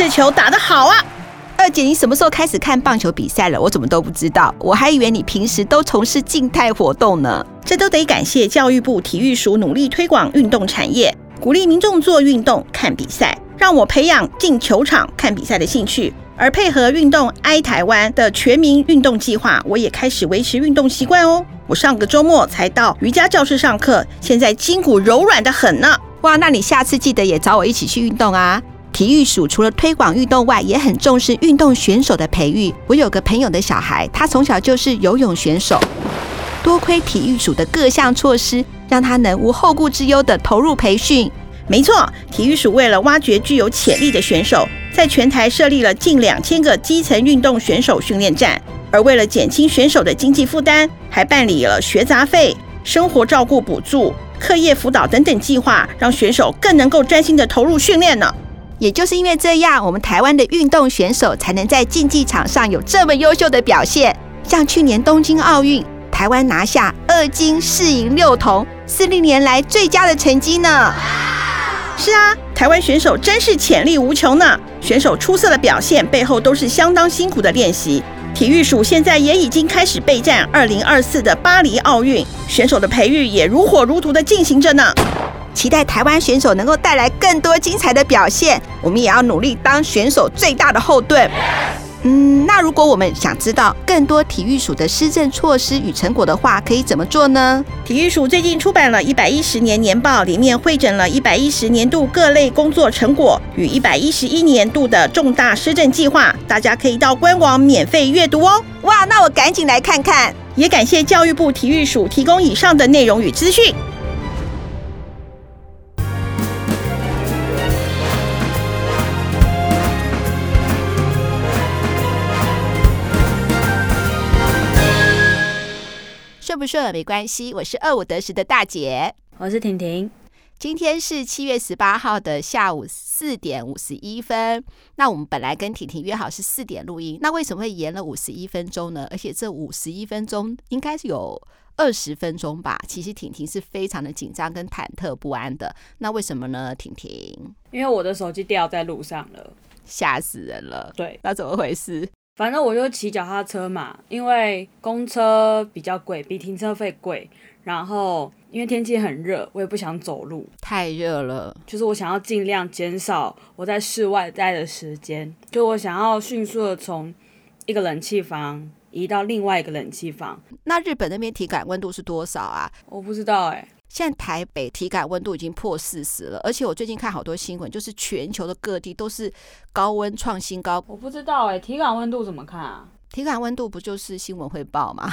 这球打得好啊！二姐，你什么时候开始看棒球比赛了？我怎么都不知道，我还以为你平时都从事静态活动呢。这都得感谢教育部体育署努力推广运动产业，鼓励民众做运动、看比赛，让我培养进球场看比赛的兴趣。而配合运动爱台湾的全民运动计划，我也开始维持运动习惯哦。我上个周末才到瑜伽教室上课，现在筋骨柔软得很呢。哇，那你下次记得也找我一起去运动啊！体育署除了推广运动外，也很重视运动选手的培育。我有个朋友的小孩，他从小就是游泳选手。多亏体育署的各项措施，让他能无后顾之忧地投入培训。没错，体育署为了挖掘具有潜力的选手，在全台设立了近两千个基层运动选手训练站。而为了减轻选手的经济负担，还办理了学杂费、生活照顾补助、课业辅导等等计划，让选手更能够专心地投入训练呢。也就是因为这样，我们台湾的运动选手才能在竞技场上有这么优秀的表现。像去年东京奥运，台湾拿下二金四银六铜，是历年来最佳的成绩呢。是啊，台湾选手真是潜力无穷呢。选手出色的表现背后都是相当辛苦的练习。体育署现在也已经开始备战二零二四的巴黎奥运，选手的培育也如火如荼的进行着呢。期待台湾选手能够带来更多精彩的表现，我们也要努力当选手最大的后盾。嗯，那如果我们想知道更多体育署的施政措施与成果的话，可以怎么做呢？体育署最近出版了一百一十年年报，里面汇整了一百一十年度各类工作成果与一百一十一年度的重大施政计划，大家可以到官网免费阅读哦。哇，那我赶紧来看看。也感谢教育部体育署提供以上的内容与资讯。顺不顺没关系，我是二五得十的大姐，我是婷婷。今天是七月十八号的下午四点五十一分。那我们本来跟婷婷约好是四点录音，那为什么会延了五十一分钟呢？而且这五十一分钟应该是有二十分钟吧？其实婷婷是非常的紧张跟忐忑不安的。那为什么呢？婷婷，因为我的手机掉在路上了，吓死人了。对，那怎么回事？反正我就骑脚踏车嘛，因为公车比较贵，比停车费贵。然后因为天气很热，我也不想走路，太热了。就是我想要尽量减少我在室外待的时间，就我想要迅速的从一个冷气房移到另外一个冷气房。那日本那边体感温度是多少啊？我不知道哎、欸。现在台北体感温度已经破四十了，而且我最近看好多新闻，就是全球的各地都是高温创新高。我不知道哎、欸，体感温度怎么看啊？体感温度不就是新闻会报吗？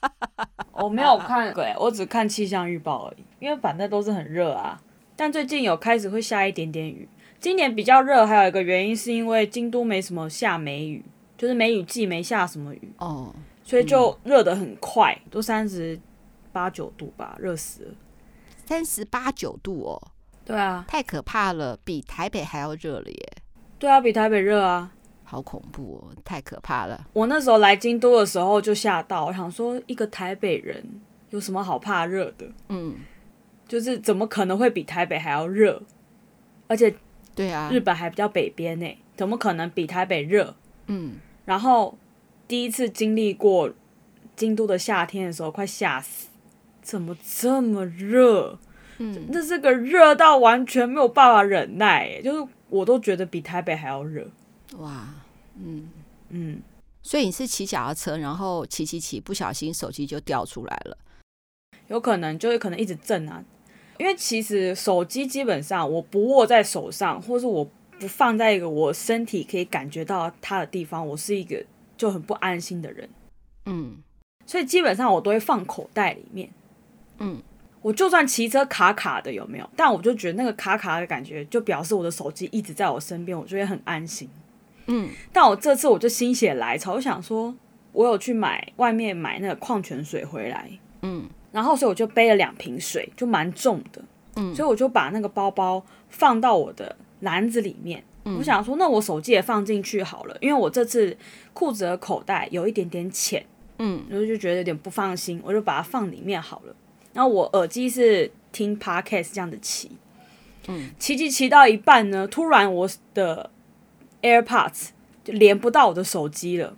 我没有看，鬼，我只看气象预报而已，因为反正都是很热啊。但最近有开始会下一点点雨。今年比较热，还有一个原因是因为京都没什么下梅雨，就是梅雨季没下什么雨哦，所以就热得很快，都三十。八九度吧，热死了，三十八九度哦。对啊，太可怕了，比台北还要热了耶。对啊，比台北热啊，好恐怖哦，太可怕了。我那时候来京都的时候就吓到，我想说一个台北人有什么好怕热的？嗯，就是怎么可能会比台北还要热？而且，对啊，日本还比较北边呢，怎么可能比台北热？嗯，然后第一次经历过京都的夏天的时候，快吓死。怎么这么热？嗯，那这个热到完全没有办法忍耐，就是我都觉得比台北还要热。哇，嗯嗯，所以你是骑脚踏车，然后骑骑骑，不小心手机就掉出来了。有可能，就会可能一直震啊。因为其实手机基本上我不握在手上，或是我不放在一个我身体可以感觉到它的地方，我是一个就很不安心的人。嗯，所以基本上我都会放口袋里面。嗯，我就算骑车卡卡的有没有？但我就觉得那个卡卡的感觉，就表示我的手机一直在我身边，我就会很安心。嗯，但我这次我就心血来潮，我想说，我有去买外面买那个矿泉水回来，嗯，然后所以我就背了两瓶水，就蛮重的，嗯，所以我就把那个包包放到我的篮子里面。嗯，我想说，那我手机也放进去好了，因为我这次裤子的口袋有一点点浅，嗯，我就觉得有点不放心，我就把它放里面好了。然后我耳机是听 podcast 这样的骑，嗯，骑骑骑到一半呢，突然我的 AirPods 就连不到我的手机了。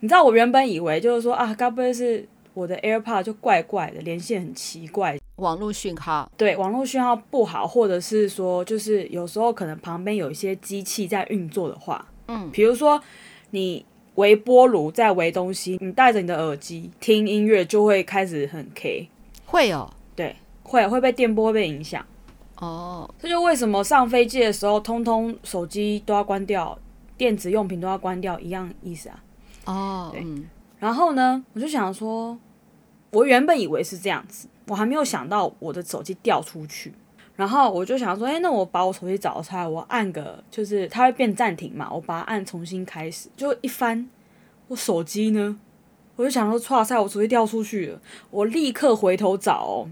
你知道我原本以为就是说啊，该不会是我的 AirPods 就怪怪的，连线很奇怪，网络讯号。对，网络讯号不好，或者是说就是有时候可能旁边有一些机器在运作的话，嗯，比如说你微波炉在微东西，你戴着你的耳机听音乐就会开始很 K，会哦，对，会会被电波会被影响。哦，这就为什么上飞机的时候，通通手机都要关掉，电子用品都要关掉，一样意思啊。哦，对嗯，然后呢，我就想说，我原本以为是这样子，我还没有想到我的手机掉出去。然后我就想说，哎，那我把我手机找出来，我按个就是它会变暂停嘛，我把它按重新开始，就一翻，我手机呢，我就想说，哇塞，我手机掉出去了，我立刻回头找哦。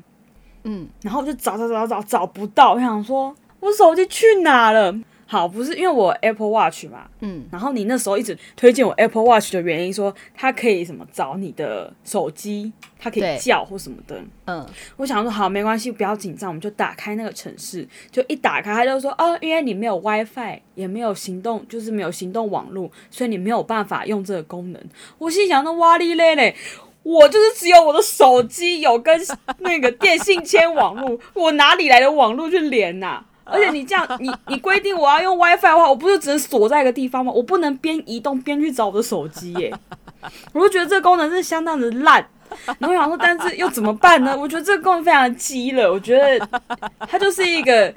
嗯，然后我就找找找找找不到，我想说我手机去哪了？好，不是因为我 Apple Watch 嘛，嗯，然后你那时候一直推荐我 Apple Watch 的原因，说它可以什么找你的手机，它可以叫或什么的。嗯，我想说好，没关系，不要紧张，我们就打开那个城市，就一打开，它就说哦，因为你没有 WiFi，也没有行动，就是没有行动网络，所以你没有办法用这个功能。我心想，那哇哩嘞嘞。我就是只有我的手机有跟那个电信签网络，我哪里来的网络去连呐、啊？而且你这样，你你规定我要用 WiFi 的话，我不是只能锁在一个地方吗？我不能边移动边去找我的手机耶。我就觉得这个功能是相当的烂。然后我想说，但是又怎么办呢？我觉得这个功能非常鸡了。我觉得它就是一个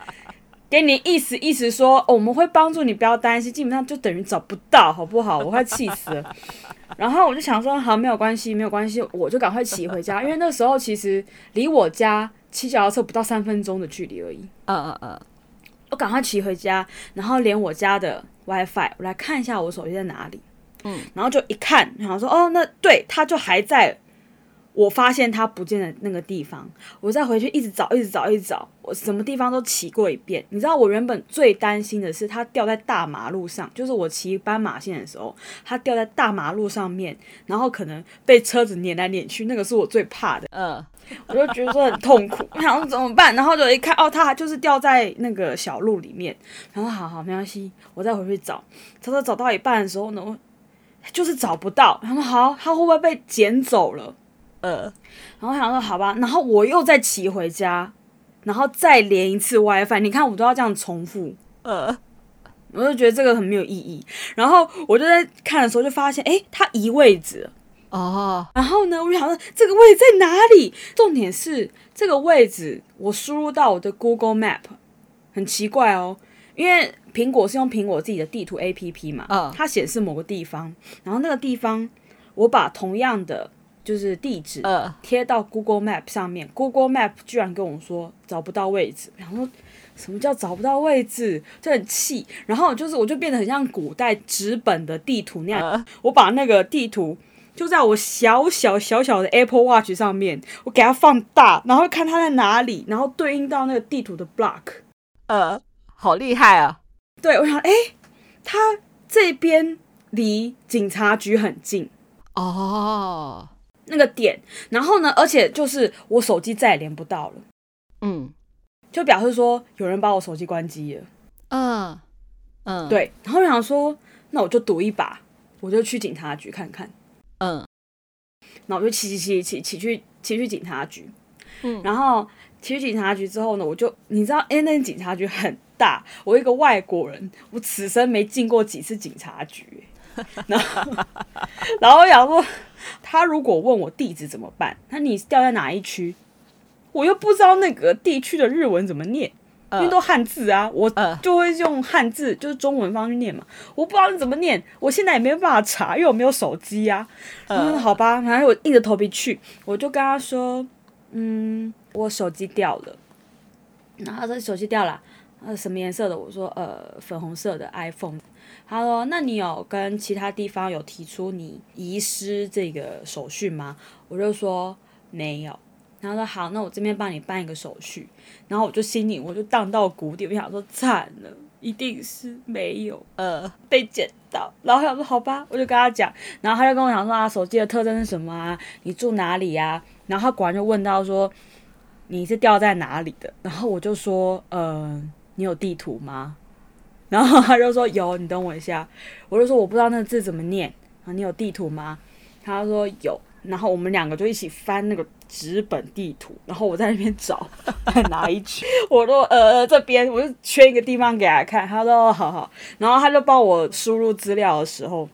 给你意思意思说，哦，我们会帮助你，不要担心。基本上就等于找不到，好不好？我快气死了。然后我就想说，好，没有关系，没有关系，我就赶快骑回家，因为那时候其实离我家骑脚踏车不到三分钟的距离而已。嗯嗯嗯，我赶快骑回家，然后连我家的 WiFi，我来看一下我手机在哪里。嗯，然后就一看，然后说，哦，那对，它就还在。我发现它不见的那个地方，我再回去一直找，一直找，一直找，我什么地方都骑过一遍。你知道，我原本最担心的是它掉在大马路上，就是我骑斑马线的时候，它掉在大马路上面，然后可能被车子碾来碾去，那个是我最怕的。嗯，我就觉得说很痛苦，我想说怎么办？然后就一看，哦，它就是掉在那个小路里面。然后好好没关系，我再回去找。找找找到一半的时候呢，我就是找不到。然后好，它会不会被捡走了？呃，然后我想说好吧，然后我又再骑回家，然后再连一次 WiFi。你看我都要这样重复，呃，我就觉得这个很没有意义。然后我就在看的时候就发现，诶，它移位置哦。然后呢，我就想说这个位置在哪里？重点是这个位置我输入到我的 Google Map，很奇怪哦，因为苹果是用苹果自己的地图 APP 嘛，嗯，它显示某个地方，然后那个地方我把同样的。就是地址贴到 Google Map 上面，Google Map 居然跟我说找不到位置，然后什么叫找不到位置，就很气。然后就是我就变得很像古代纸本的地图那样，我把那个地图就在我小小小小的 Apple Watch 上面，我给它放大，然后看它在哪里，然后对应到那个地图的 block。呃，好厉害啊！对，我想，哎，它这边离警察局很近哦。那个点，然后呢，而且就是我手机再也连不到了，嗯，就表示说有人把我手机关机了，嗯嗯，对，然后我想说，那我就赌一把，我就去警察局看看，嗯，那我就骑骑骑骑骑去骑去警察局，嗯，然后骑去警察局之后呢，我就你知道，因为那警察局很大，我一个外国人，我此生没进过几次警察局，然后 然后我想说。他如果问我地址怎么办？那你掉在哪一区？我又不知道那个地区的日文怎么念，因为都汉字啊，我就会用汉字，就是中文方式念嘛。我不知道你怎么念，我现在也没办法查，因为我没有手机啊。嗯，好吧，反正我硬着头皮去，我就跟他说，嗯，我手机掉了。然后他说手机掉了，呃，什么颜色的？我说呃，粉红色的 iPhone。他说：“那你有跟其他地方有提出你遗失这个手续吗？”我就说没有。然后说：“好，那我这边帮你办一个手续。”然后我就心里我就荡到谷底，我想说惨了，一定是没有呃被捡到。然后他说：“好吧。”我就跟他讲，然后他就跟我讲说：“啊，手机的特征是什么啊？你住哪里呀？”然后他果然就问到说：“你是掉在哪里的？”然后我就说：“呃，你有地图吗？” 然后他就说有，你等我一下。我就说我不知道那个字怎么念啊，你有地图吗？他说有。然后我们两个就一起翻那个纸本地图，然后我在那边找在 哪一区。我说呃这边，我就圈一个地方给他看。他说哦好好。然后他就帮我输入资料的时候，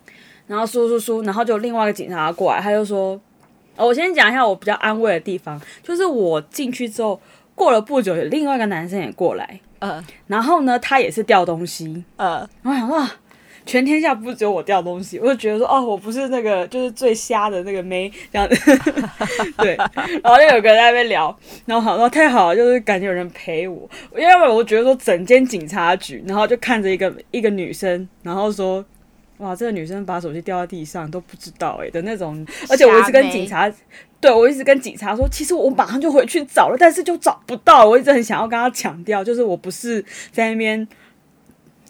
然后输输输，然后就另外一个警察过来，他就说，哦，我先讲一下我比较安慰的地方，就是我进去之后过了不久，有另外一个男生也过来。呃，然后呢，他也是掉东西，呃，然后我想哇，全天下不只有我掉东西，我就觉得说，哦，我不是那个就是最瞎的那个妹这样。子，对，然后就有个人在那边聊，然后好，然后太好了，就是感觉有人陪我，因为我觉得说整间警察局，然后就看着一个一个女生，然后说。哇，这个女生把手机掉在地上都不知道哎的那种，而且我一直跟警察，对，我一直跟警察说，其实我马上就回去找了，但是就找不到。我一直很想要跟他强调，就是我不是在那边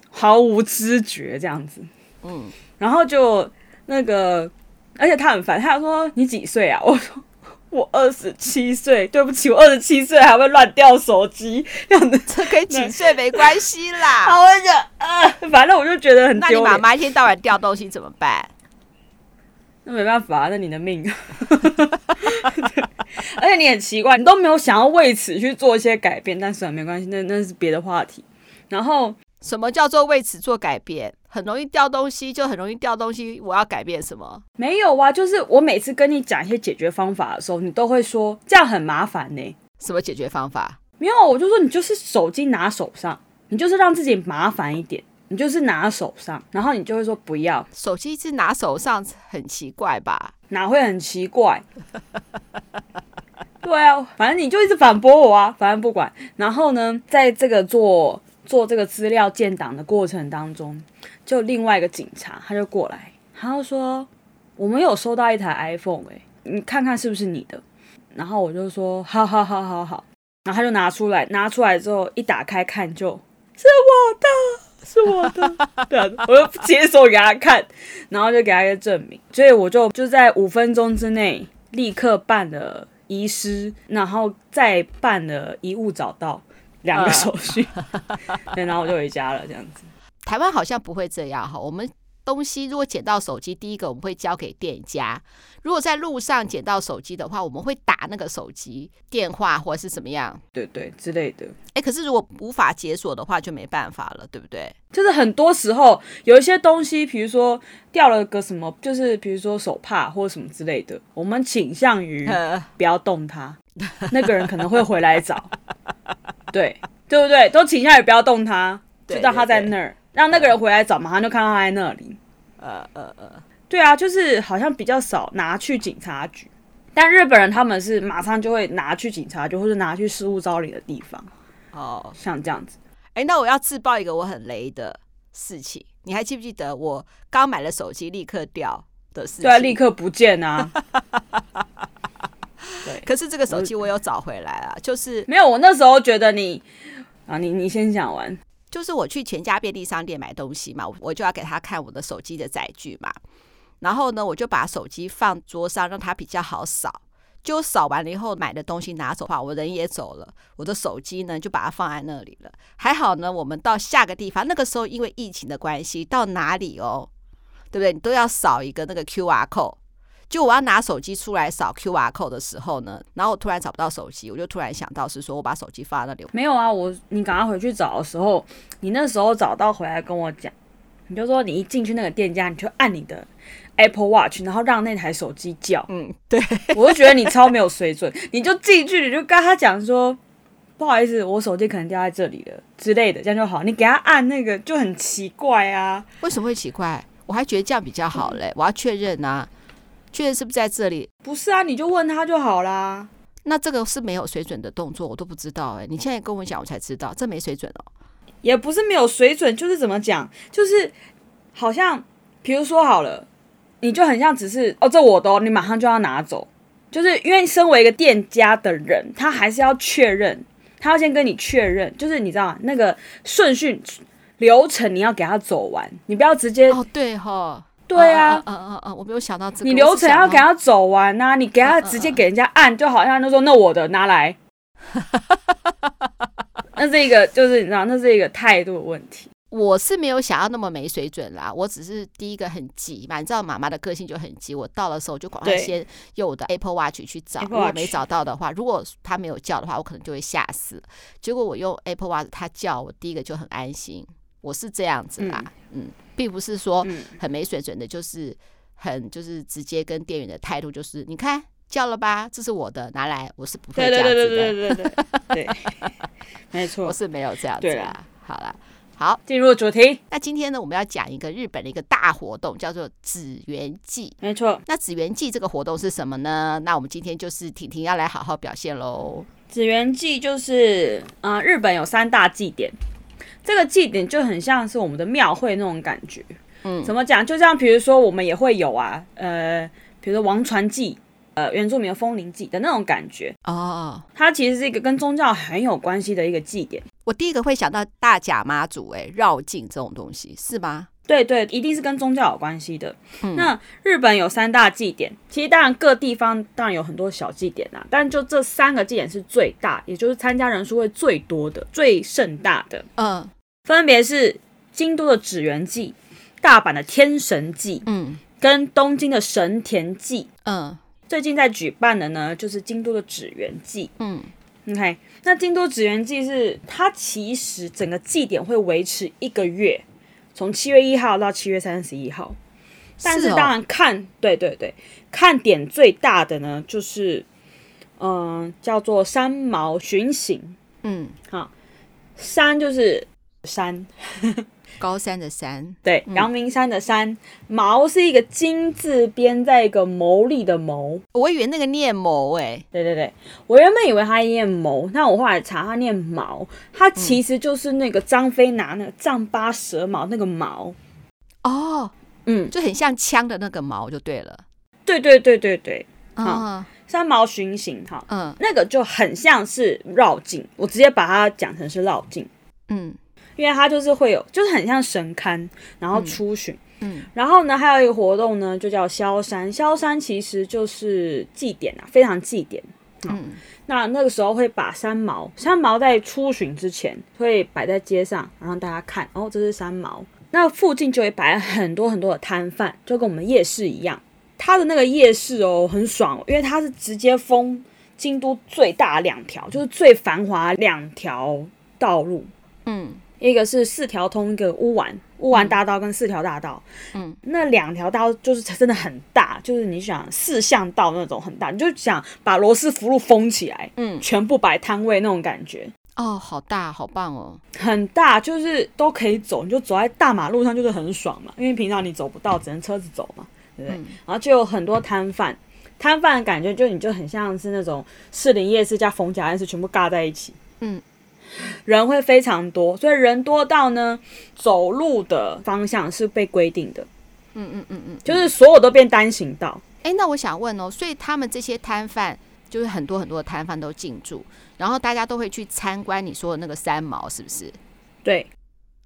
毫无知觉这样子，嗯，然后就那个，而且他很烦，他说你几岁啊？我说。我二十七岁，对不起，我二十七岁还会乱掉手机，这样子，这跟几岁没关系啦。好，我就啊，反正我就觉得很丢脸。那你妈妈一天到晚掉东西怎么办？那没办法，那你的命。而且你很奇怪，你都没有想要为此去做一些改变，但是没关系，那那是别的话题。然后，什么叫做为此做改变？很容易掉东西，就很容易掉东西。我要改变什么？没有啊，就是我每次跟你讲一些解决方法的时候，你都会说这样很麻烦呢、欸。什么解决方法？没有，我就说你就是手机拿手上，你就是让自己麻烦一点，你就是拿手上，然后你就会说不要。手机是拿手上，很奇怪吧？哪会很奇怪？对啊，反正你就一直反驳我啊，反正不管。然后呢，在这个做做这个资料建档的过程当中。就另外一个警察，他就过来，他就说：“我们有收到一台 iPhone，哎，你看看是不是你的？”然后我就说：“好好好好好。”然后他就拿出来，拿出来之后一打开看，就是我的，是我的。对啊，我就解锁给他看，然后就给他一个证明。所以我就就在五分钟之内立刻办了遗失，然后再办了遗物找到两个手续，对，然后我就回家了，这样子。台湾好像不会这样哈，我们东西如果捡到手机，第一个我们会交给店家。如果在路上捡到手机的话，我们会打那个手机电话或者是怎么样，对对之类的。哎，可是如果无法解锁的话，就没办法了，对不对？就是很多时候有一些东西，比如说掉了个什么，就是比如说手帕或什么之类的，我们倾向于不要动它，那个人可能会回来找，对对不对？都倾向于不要动它，知道它在那儿。让那个人回来找，马上就看到他在那里。呃呃呃，对啊，就是好像比较少拿去警察局，但日本人他们是马上就会拿去警察局，或者拿去失物招领的地方。哦，像这样子。哎，那我要自曝一个我很雷的事情，你还记不记得我刚买了手机立刻掉的事情？对啊，立刻不见啊。对，可是这个手机我有找回来啊，就是没有。我那时候觉得你啊，你你先讲完。就是我去全家便利商店买东西嘛，我就要给他看我的手机的载具嘛。然后呢，我就把手机放桌上，让他比较好扫。就扫完了以后，买的东西拿走的话，我人也走了，我的手机呢就把它放在那里了。还好呢，我们到下个地方，那个时候因为疫情的关系，到哪里哦，对不对？你都要扫一个那个 QR code。就我要拿手机出来扫 QR code 的时候呢，然后我突然找不到手机，我就突然想到是说我把手机放在那里。没有啊，我你赶快回去找的时候，你那时候找到回来跟我讲，你就说你一进去那个店家，你就按你的 Apple Watch，然后让那台手机叫。嗯，对，我就觉得你超没有水准，你就进去，你就跟他讲说不好意思，我手机可能掉在这里了之类的，这样就好。你给他按那个就很奇怪啊，为什么会奇怪？我还觉得这样比较好嘞，我要确认啊。确认是不是在这里？不是啊，你就问他就好啦。那这个是没有水准的动作，我都不知道哎、欸。你现在跟我讲，我才知道这没水准哦。也不是没有水准，就是怎么讲，就是好像，比如说好了，你就很像只是哦，这我的，你马上就要拿走，就是因为身为一个店家的人，他还是要确认，他要先跟你确认，就是你知道那个顺序流程，你要给他走完，你不要直接哦，对哈。对啊，嗯嗯嗯，我没有想到这个。你流程要给他走完呐、啊，你给他直接给人家按，就好像就说那我的拿来。那是一个，就是你知道，那是一个态度的问题。我是没有想要那么没水准啦，我只是第一个很急嘛，你知道妈妈的个性就很急。我到的时候就赶快先用我的 Apple Watch 去找，如果没找到的话，如果他没有叫的话，我可能就会吓死。结果我用 Apple Watch，他叫我第一个就很安心。我是这样子啦，嗯，嗯，并不是说很没水准的，就是很就是直接跟店员的态度就是，你看叫了吧，这是我的，拿来，我是不会这样子的，对对对对对对，对，没错，我是没有这样子啦。好了。好，进入主题。那今天呢，我们要讲一个日本的一个大活动，叫做指原祭。没错。那指原祭这个活动是什么呢？那我们今天就是婷婷要来好好表现喽。指原祭就是，呃，日本有三大祭典，这个祭典就很像是我们的庙会那种感觉。嗯，怎么讲？就像比如说，我们也会有啊，呃，比如说王传祭。呃，原住民的风铃祭的那种感觉哦，它其实是一个跟宗教很有关系的一个祭典。我第一个会想到大甲妈祖，哎，绕境这种东西是吗？对对，一定是跟宗教有关系的。嗯，那日本有三大祭典，其实当然各地方当然有很多小祭典啊，但就这三个祭典是最大，也就是参加人数会最多的、最盛大的。嗯，分别是京都的指原祭、大阪的天神祭，嗯，跟东京的神田祭，嗯。最近在举办的呢，就是京都的指原祭。嗯，OK，那京都指原祭是它其实整个祭典会维持一个月，从七月一号到七月三十一号。但是当然看，哦、对对对，看点最大的呢，就是嗯、呃，叫做三毛巡行。嗯，好，山就是山。高山的山，对，阳明山的山，锚、嗯、是一个金字边，在一个谋利的谋，我以为那个念谋，哎，对对对，我原本以为他念谋，那我后来查他念毛，他其实就是那个张飞拿那个丈八蛇矛那个矛，哦，嗯，就很像枪的那个矛就对了，对对对对对，啊，三毛巡行，哈，嗯，那个就很像是绕境，我直接把它讲成是绕境，嗯。因为它就是会有，就是很像神龛，然后出巡，嗯，嗯，然后呢，还有一个活动呢，就叫萧山。萧山其实就是祭典啊，非常祭典。嗯，那那个时候会把三毛三毛在出巡之前会摆在街上，然后大家看，哦，这是三毛。那附近就会摆很多很多的摊贩，就跟我们夜市一样。它的那个夜市哦，很爽，因为它是直接封京都最大两条，就是最繁华两条道路。嗯。一个是四条通，一个乌丸乌丸大道跟四条大道，嗯，那两条道就是真的很大，就是你想四巷道那种很大，你就想把罗斯福路封起来，嗯，全部摆摊位那种感觉，哦，好大，好棒哦，很大，就是都可以走，你就走在大马路上就是很爽嘛，因为平常你走不到，只能车子走嘛，对不对？嗯，然后就有很多摊贩，摊贩的感觉就你就很像是那种士林夜市加逢甲夜市全部尬在一起，嗯。人会非常多，所以人多到呢，走路的方向是被规定的。嗯嗯嗯嗯，就是所有都变单行道。哎、欸，那我想问哦，所以他们这些摊贩，就是很多很多的摊贩都进驻，然后大家都会去参观你说的那个三毛，是不是？对。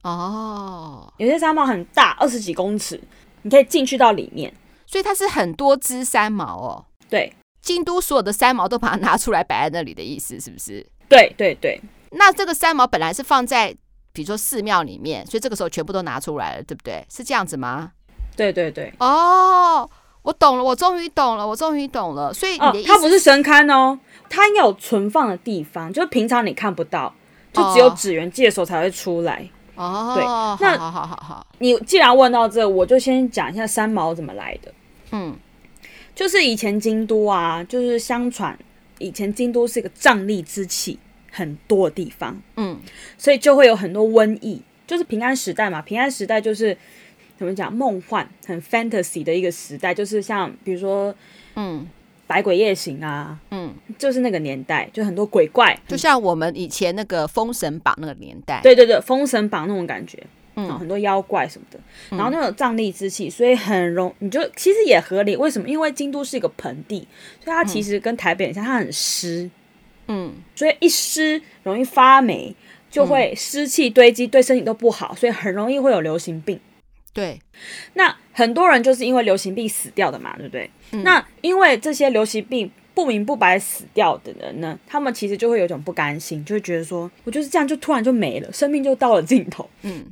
哦，有些三毛很大，二十几公尺，你可以进去到里面。所以它是很多只三毛哦。对，京都所有的三毛都把它拿出来摆在那里的意思，是不是？对对对。那这个三毛本来是放在，比如说寺庙里面，所以这个时候全部都拿出来了，对不对？是这样子吗？对对对。哦，我懂了，我终于懂了，我终于懂了。所以你的意思，哦，它不是神龛哦，它应该有存放的地方，就是平常你看不到，就只有纸原祭的时候才会出来。哦，对，那好好好好。你既然问到这，我就先讲一下三毛怎么来的。嗯，就是以前京都啊，就是相传以前京都是一个瘴癘之气很多的地方，嗯，所以就会有很多瘟疫，就是平安时代嘛。平安时代就是怎么讲，梦幻很 fantasy 的一个时代，就是像比如说，嗯，百鬼夜行啊，嗯，就是那个年代，就很多鬼怪，就像我们以前那个封神榜那个年代，对对对，封神榜那种感觉，嗯，很多妖怪什么的，然后那种瘴疠之气，所以很容，你就其实也合理。为什么？因为京都是一个盆地，所以它其实跟台北很像，它很湿。嗯，所以一湿容易发霉，就会湿气堆积，对身体都不好，所以很容易会有流行病。对，那很多人就是因为流行病死掉的嘛，对不对？嗯、那因为这些流行病不明不白死掉的人呢，他们其实就会有一种不甘心，就会觉得说，我就是这样就突然就没了，生命就到了尽头。嗯，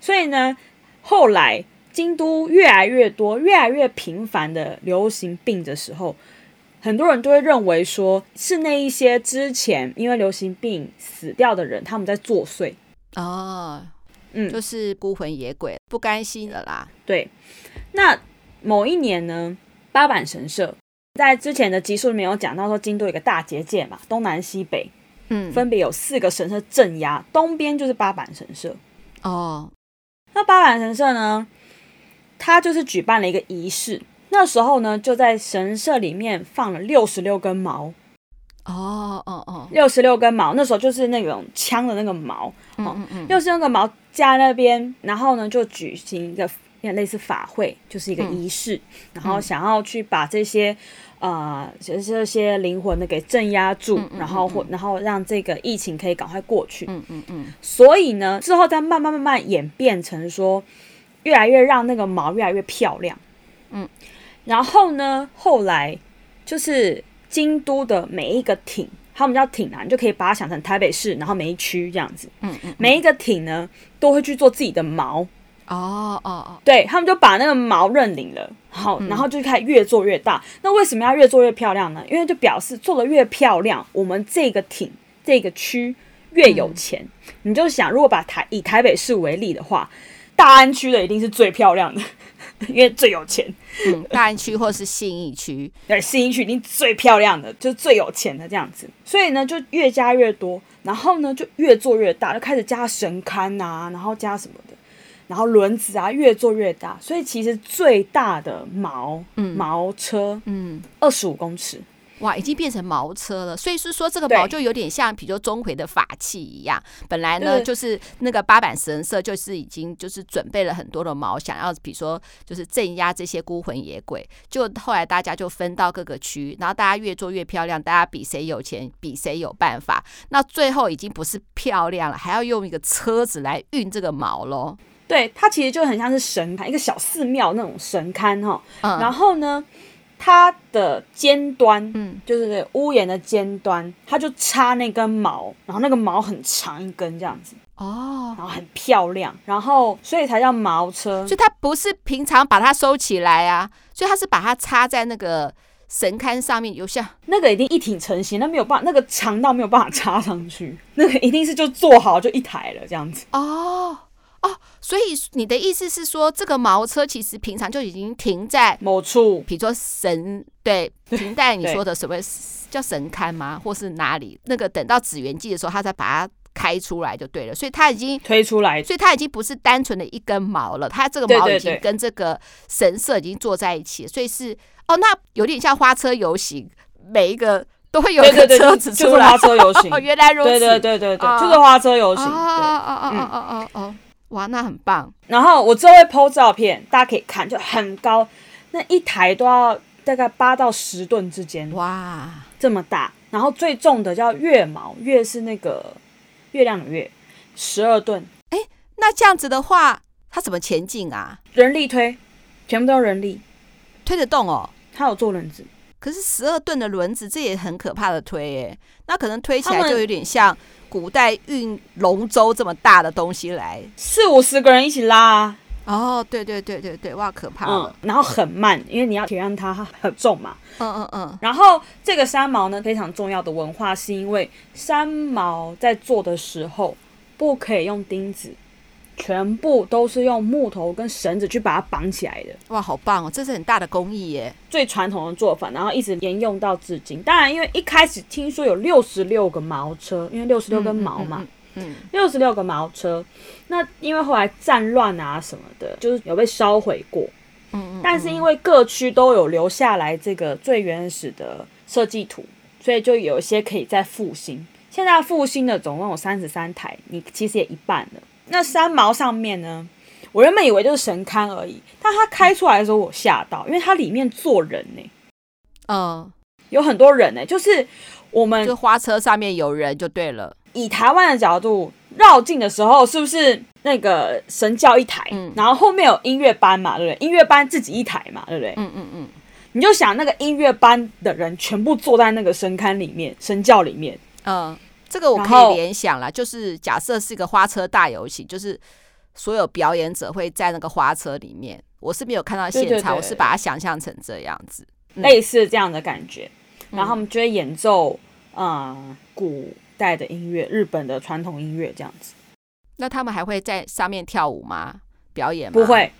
所以呢，后来京都越来越多、越来越频繁的流行病的时候，很多人都会认为说是那一些之前因为流行病死掉的人，他们在作祟。哦，嗯，就是孤魂野鬼不甘心了啦。对，那某一年呢，八坂神社在之前的集数里面有讲到说，京都有一个大结界嘛，东南西北，嗯，分别有四个神社镇压，东边就是八坂神社。哦，那八坂神社呢，它就是举办了一个仪式，那时候呢，就在神社里面放了六十六根毛。哦哦哦，六十六根毛，那时候就是那种枪的那个毛，哦，六十六根毛加那边，然后呢就举行一个类似法会，就是一个仪式，嗯、然后想要去把这些呃就是这些灵魂的给镇压住，嗯嗯嗯嗯。然后或然后让这个疫情可以赶快过去，嗯嗯嗯，所以呢之后再慢慢慢慢演变成说，越来越让那个毛越来越漂亮，嗯，然后呢后来就是。京都的每一个町，他们叫町啊，你就可以把它想成台北市，然后每一区这样子。嗯嗯，每一个町呢，都会去做自己的毛。哦哦哦，对，他们就把那个毛认领了，好，然后就开始越做越大。嗯、那为什么要越做越漂亮呢？因为就表示做的越漂亮，我们这个町这个区越有钱。嗯、你就想，如果把台以台北市为例的话，大安区的一定是最漂亮的。因为最有钱，嗯，大安区或是信义区，对，信义区一定最漂亮的，就是最有钱的这样子。所以呢，就越加越多，然后呢，就越做越大，就开始加神龛啊，然后加什么的，然后轮子啊，越做越大。所以其实最大的毛，嗯，毛车，嗯，二十五公尺。哇，已经变成毛车了，所以是说这个毛就有点像，比如说钟馗的法器一样。本来呢，就是那个八坂神社就是已经就是准备了很多的毛，想要比如说就是镇压这些孤魂野鬼。就后来大家就分到各个区，然后大家越做越漂亮，大家比谁有钱，比谁有办法。那最后已经不是漂亮了，还要用一个车子来运这个毛喽。对，它其实就很像是神龛，一个小寺庙那种神龛哈。嗯，然后呢，它的尖端，嗯，就是屋檐的尖端，它就插那根毛，然后那个毛很长一根这样子，哦，然后很漂亮，然后所以才叫毛车。所以它不是平常把它收起来啊，所以它是把它插在那个神龛上面，有像那个一定一挺成型，那没有办法，那个长到没有办法插上去，那个一定是就做好就一台了这样子。哦。哦，所以你的意思是说，这个毛车其实平常就已经停在某处，比如说神对，停在你说的什么叫神龛吗？或是哪里？那个等到祇园祭的时候，他才把它开出来就对了。所以它已经推出来，所以它已经不是单纯的一根毛了，它这个毛已经跟这个神社已经坐在一起，所以是哦，那有点像花车游行，每一个都会有一个车子出来，就是花车游行。哦，原来如此，对对对对对，就是花车游行。哦哦哦哦哦哦哦。哇，那很棒。然后我之后会 po 照片，大家可以看，就很高，那一台都要大概八到十吨之间。哇，这么大。然后最重的叫月毛，月是那个月亮的月，十二吨。哎，那这样子的话，它怎么前进啊？人力推，全部都是人力推得动哦。它有坐轮子，可是十二吨的轮子，这也很可怕的推耶。那可能推起来就有点像。古代运龙舟这么大的东西来，四五十个人一起拉啊。哦，对对对对对，哇，可怕了。嗯，然后很慢，因为你要体谅它很重嘛。嗯嗯嗯。然后这个三毛呢，非常重要的文化是因为三毛在做的时候不可以用钉子。全部都是用木头跟绳子去把它绑起来的。哇，好棒哦！这是很大的工艺耶，最传统的做法，然后一直沿用到至今。当然，因为一开始听说有六十六个毛车，因为六十六根毛嘛，嗯，六十六个毛车。那因为后来战乱啊什么的，就是有被烧毁过，嗯嗯。但是因为各区都有留下来这个最原始的设计图，所以就有一些可以再复兴。现在复兴的总共有三十三台，你其实也一半了。那三毛上面呢，我原本以为就是神龛而已，但它开出来的时候我吓到，因为它里面坐人呢、欸，嗯，有很多人呢、欸，就是我们就花车上面有人就对了。以台湾的角度绕境的时候，是不是那个神教一台，嗯、然后后面有音乐班嘛，对不对？音乐班自己一台嘛，对不对？嗯嗯嗯，你就想那个音乐班的人全部坐在那个神龛里面，神教里面，嗯。这个我可以联想了，就是假设是一个花车大游行，就是所有表演者会在那个花车里面。我是没有看到现场，我是把它想象成这样子，嗯、类似这样的感觉。然后他们就会演奏，嗯，古代的音乐，日本的传统音乐这样子。那他们还会在上面跳舞吗？表演吗？不会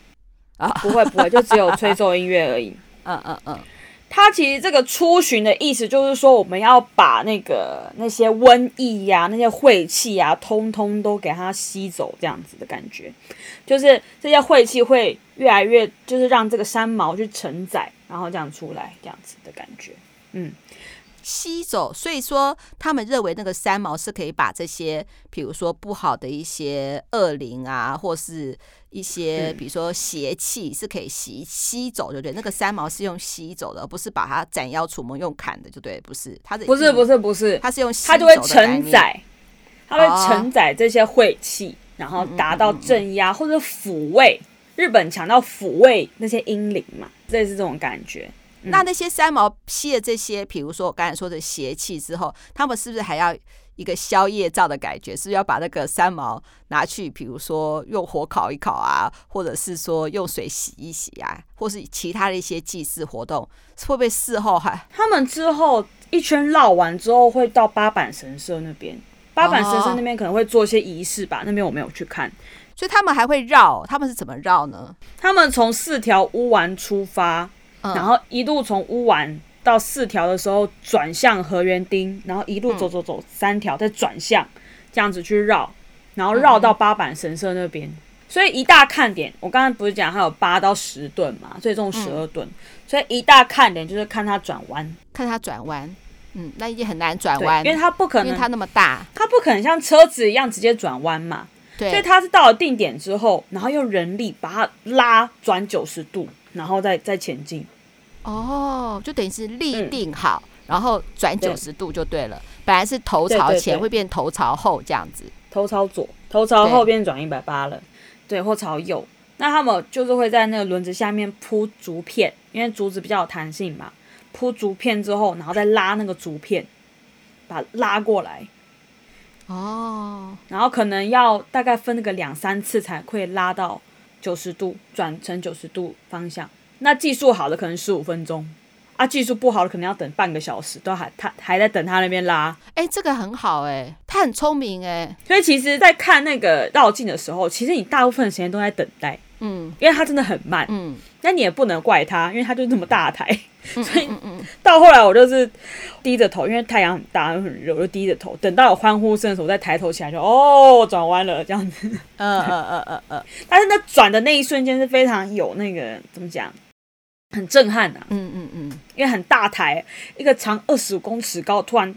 啊，不会不会，就只有吹 奏音乐而已。嗯嗯嗯。它其实这个出巡的意思就是说，我们要把那个那些瘟疫呀、那些晦气呀，通通都给它吸走，这样子的感觉。就是这些晦气会越来越，就是让这个三毛去承载，然后这样出来，这样子的感觉。嗯。吸走，所以说他们认为那个三毛是可以把这些，比如说不好的一些恶灵啊，或是一些比如说邪气，是可以吸吸走，对不对？那个三毛是用吸走的，而不是把它斩妖除魔用砍的，就对，不是？它的不是不是不是，它是用吸它就会承载，它会承载这些晦气，然后达到镇压或者抚慰。日本强调抚慰那些阴灵嘛，类似这种感觉。那那些三毛吸了这些，比如说我刚才说的邪气之后，他们是不是还要一个宵夜照的感觉？是要把那个三毛拿去，比如说用火烤一烤啊，或者是说用水洗一洗啊，或是其他的一些祭祀活动，会不会事后还？他们之后一圈绕完之后，会到八坂神社那边，八坂神社那边可能会做一些仪式吧，那边我没有去看，所以他们还会绕，他们是怎么绕呢？他们从四条乌丸出发。然后一路从乌丸到四条的时候转向河原町，然后一路走走走三条再转向，这样子去绕，然后绕到八坂神社那边。所以一大看点，我刚刚不是讲它有八到十吨嘛，最重十二吨，所以一大看点就是看它转弯，看它转弯。嗯，那已经很难转弯，因为它不可能，因为它那么大，它不可能像车子一样直接转弯嘛。对，所以它是到了定点之后，然后用人力把它拉转九十度。然后再再前进，哦，就等于是立定好，嗯、然后转九十度就对了。对，本来是头朝前，会变头朝后这样子。头朝左，头朝后变转一百八了。对，或朝右。那他们就是会在那个轮子下面铺竹片，因为竹子比较有弹性嘛。铺竹片之后，然后再拉那个竹片，把它拉过来。哦。然后可能要大概分那个两三次才会拉到。九十度转成九十度方向，那技术好的可能十五分钟，啊，技术不好的可能要等半个小时，都还他还在等他那边拉。哎、欸，这个很好哎、欸，他很聪明哎、欸。所以其实，在看那个绕境的时候，其实你大部分的时间都在等待，嗯，因为他真的很慢，嗯，那你也不能怪他，因为他就那么大台。所以到后来我就是低着头，因为太阳很大又很热，我就低着头。等到有欢呼声的时候，我再抬头起来就哦，转弯了这样子。嗯嗯嗯嗯嗯。但是那转的那一瞬间是非常有那个怎么讲，很震撼的、啊。嗯嗯嗯。因为很大台，一个长二十五公尺高，突然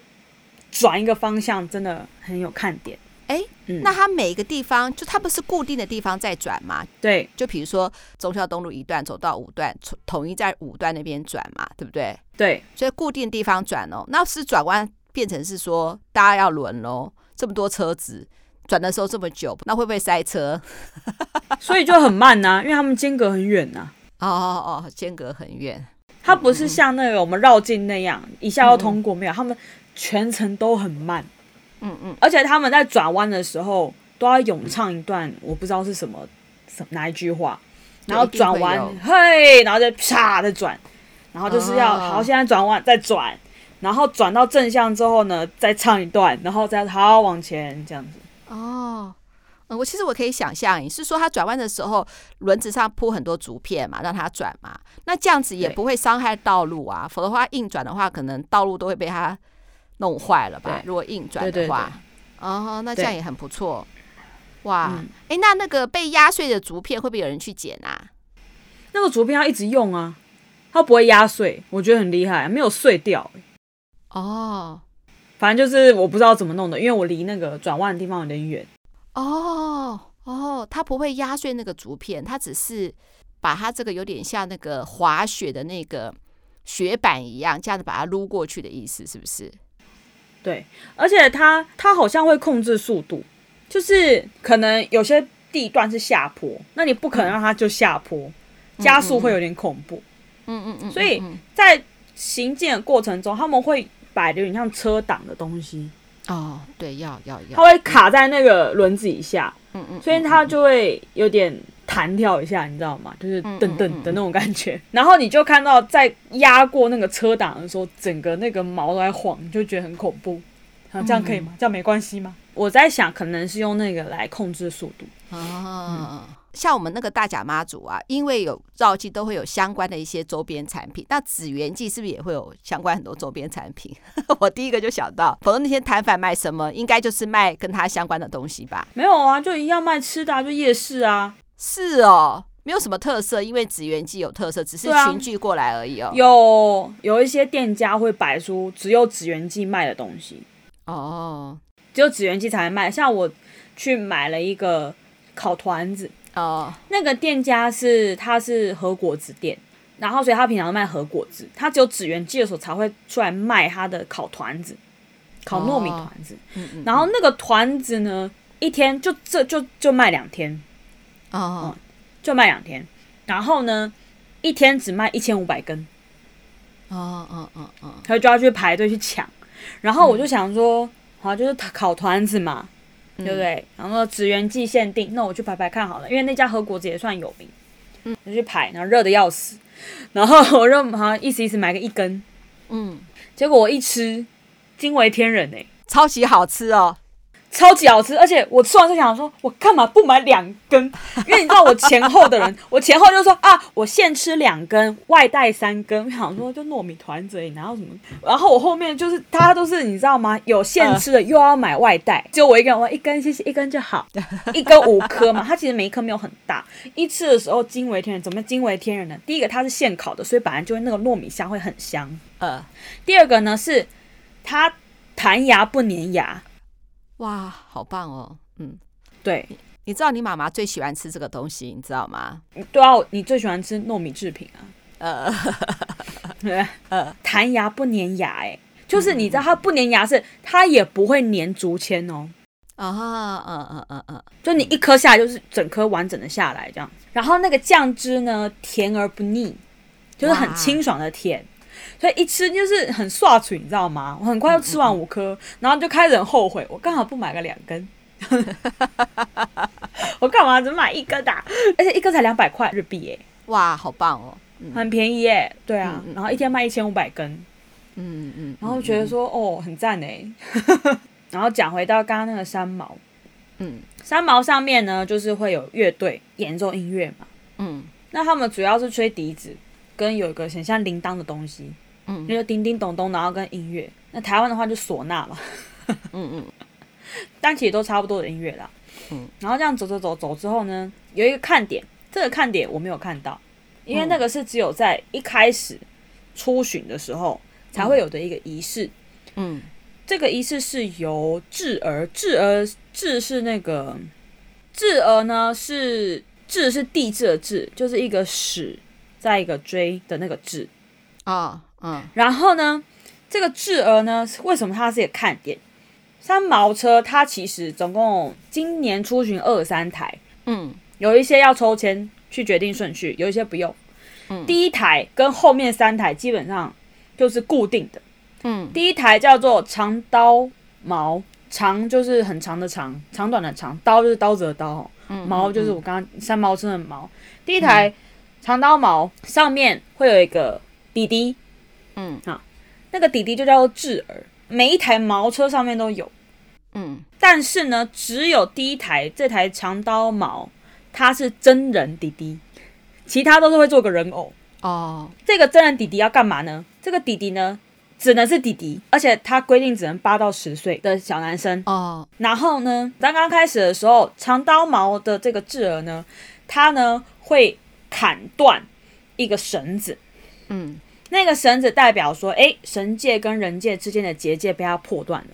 转一个方向，真的很有看点。哎，那它每一个地方，就它不是固定的地方在转吗？对，就比如说中孝东路一段走到五段，统一在五段那边转嘛，对不对？对，所以固定地方转哦，那是转弯变成是说大家要轮喽，这么多车子转的时候这么久，那会不会塞车？所以就很慢呐、啊，因为他们间隔很远呐、啊。哦哦哦，间隔很远，它不是像那个我们绕境那样一下要通过没有，他们全程都很慢。嗯嗯，而且他们在转弯的时候都要咏唱一段，我不知道是什么什哪一句话，然后转弯嘿，然后再啪的转，然后就是要、哦、好，现在转弯再转，然后转到正向之后呢，再唱一段，然后再好好往前这样子。哦，嗯，我其实我可以想象，你是说它转弯的时候轮子上铺很多竹片嘛，让它转嘛，那这样子也不会伤害道路啊，否则的话硬转的话，可能道路都会被它。弄坏了吧？如果硬转的话，哦，那这样也很不错。哇，哎、嗯欸，那那个被压碎的竹片会不会有人去捡啊？那个竹片要一直用啊，它不会压碎，我觉得很厉害，没有碎掉。哦，反正就是我不知道怎么弄的，因为我离那个转弯的地方有点远。哦哦，它不会压碎那个竹片，它只是把它这个有点像那个滑雪的那个雪板一样，这样子把它撸过去的意思，是不是？对，而且它它好像会控制速度，就是可能有些地段是下坡，那你不可能让它就下坡，嗯、加速会有点恐怖。嗯嗯嗯。所以在行进的过程中，他们会摆的有点像车挡的东西，哦，对，要要要，它会卡在那个轮子以下，嗯嗯，所以它就会有点弹跳一下，你知道吗？就是噔噔的那种感觉。然后你就看到在压过那个车挡的时候，整个那个毛都在晃，你就觉得很恐怖。啊，这样可以吗？这样没关系吗？我在想，可能是用那个来控制速度啊。像我们那个大甲妈祖啊，因为有绕境，都会有相关的一些周边产品。那紫园祭是不是也会有相关很多周边产品？我第一个就想到，否则那些摊贩卖什么，应该就是卖跟它相关的东西吧？没有啊，就一样卖吃的啊，就夜市啊。是哦，没有什么特色，因为紫园祭有特色，只是群聚过来而已哦。有有一些店家会摆出只有紫园祭卖的东西哦，只有紫园祭才卖。像我去买了一个烤团子。哦，那个店家是他是和果子店，然后所以他平常卖和果子，他只有纸园祭的时候才会出来卖他的烤团子，烤糯米团子。哦、嗯嗯，然后那个团子呢，一天就这就就卖两天，哦、嗯，就卖两天。然后呢，一天只卖一千五百根。哦哦哦哦，他就要去排队去抢。然后我就想说，嗯、好，就是烤团子嘛。对不对？然后紫园记限定，那我去排排看好了，因为那家和果子也算有名。嗯，我去排，然后热的要死，然后我就好像意思意思买个一根，嗯，结果我一吃，惊为天人哎，超级好吃哦。超级好吃，而且我吃完就想说，我干嘛不买两根？因为你知道我前后的人，我前后就说啊，我现吃两根，外带三根。我想说就糯米团子而已，哪有什么？然后我后面就是大家都是你知道吗？有现吃的又要买外带，就我一个人，我一根谢谢，一根就好，一根五颗嘛。它其实每一颗没有很大，一吃的时候惊为天人。怎么惊为天人呢？第一个它是现烤的，所以本来就会那个糯米香会很香。呃，第二个呢是它弹牙不粘牙。哇，好棒哦！嗯，对，你知道你妈妈最喜欢吃这个东西，你知道吗？对啊，你最喜欢吃糯米制品啊？呃，呃，弹牙不粘牙，哎，就是你知道它不粘牙是它也不会粘竹签哦。啊，嗯嗯嗯嗯，就你一颗下来就是整颗完整的下来这样。然后那个酱汁呢，甜而不腻，就是很清爽的甜。所以一吃就是很刷嘴，你知道吗？我很快就吃完五颗，嗯嗯嗯，然后就开始很后悔，我刚好不买个两根，我干嘛只买一根的？而且一根才两百块日币耶！哇，好棒哦，嗯、很便宜耶！对啊，然后一天卖一千五百根，嗯嗯，嗯，然后觉得说哦，很赞哎。然后讲回到刚刚那个三毛，嗯，三毛上面呢，就是会有乐队演奏音乐嘛，嗯，那他们主要是吹笛子，跟有一个很像铃铛的东西。嗯，那就叮叮咚咚，然后跟音乐。那台湾的话就唢呐嘛，嗯嗯，但其实都差不多的音乐啦。嗯，然后这样走走走走之后呢，有一个看点，这个看点我没有看到，因为那个是只有在一开始出巡的时候才会有的一个仪式。嗯，这个仪式是由智儿，智儿，智是那个智儿呢，是智是地质的智，就是一个始，再一个追的那个智啊。嗯，然后呢，这个智儿呢，为什么它是一个看点？三毛车它其实总共今年出巡二三台，嗯，有一些要抽签去决定顺序，有一些不用。嗯，第一台跟后面三台基本上就是固定的。嗯，第一台叫做长刀毛，长就是很长的长，长短的长，刀就是刀子的刀，嗯，毛就是我刚刚三毛车的毛。第一台长刀毛上面会有一个弟弟。嗯，好，那个弟弟就叫做智儿，每一台毛车上面都有，嗯，但是呢，只有第一台这台长刀毛，它是真人弟弟，其他都是会做个人偶。哦，这个真人弟弟要干嘛呢？这个弟弟呢，只能是弟弟，而且他规定只能八到十岁的小男生。哦，然后呢，刚刚开始的时候，长刀毛的这个智儿呢，他呢会砍断一个绳子，嗯。那个绳子代表说，哎，神界跟人界之间的结界被它破断了。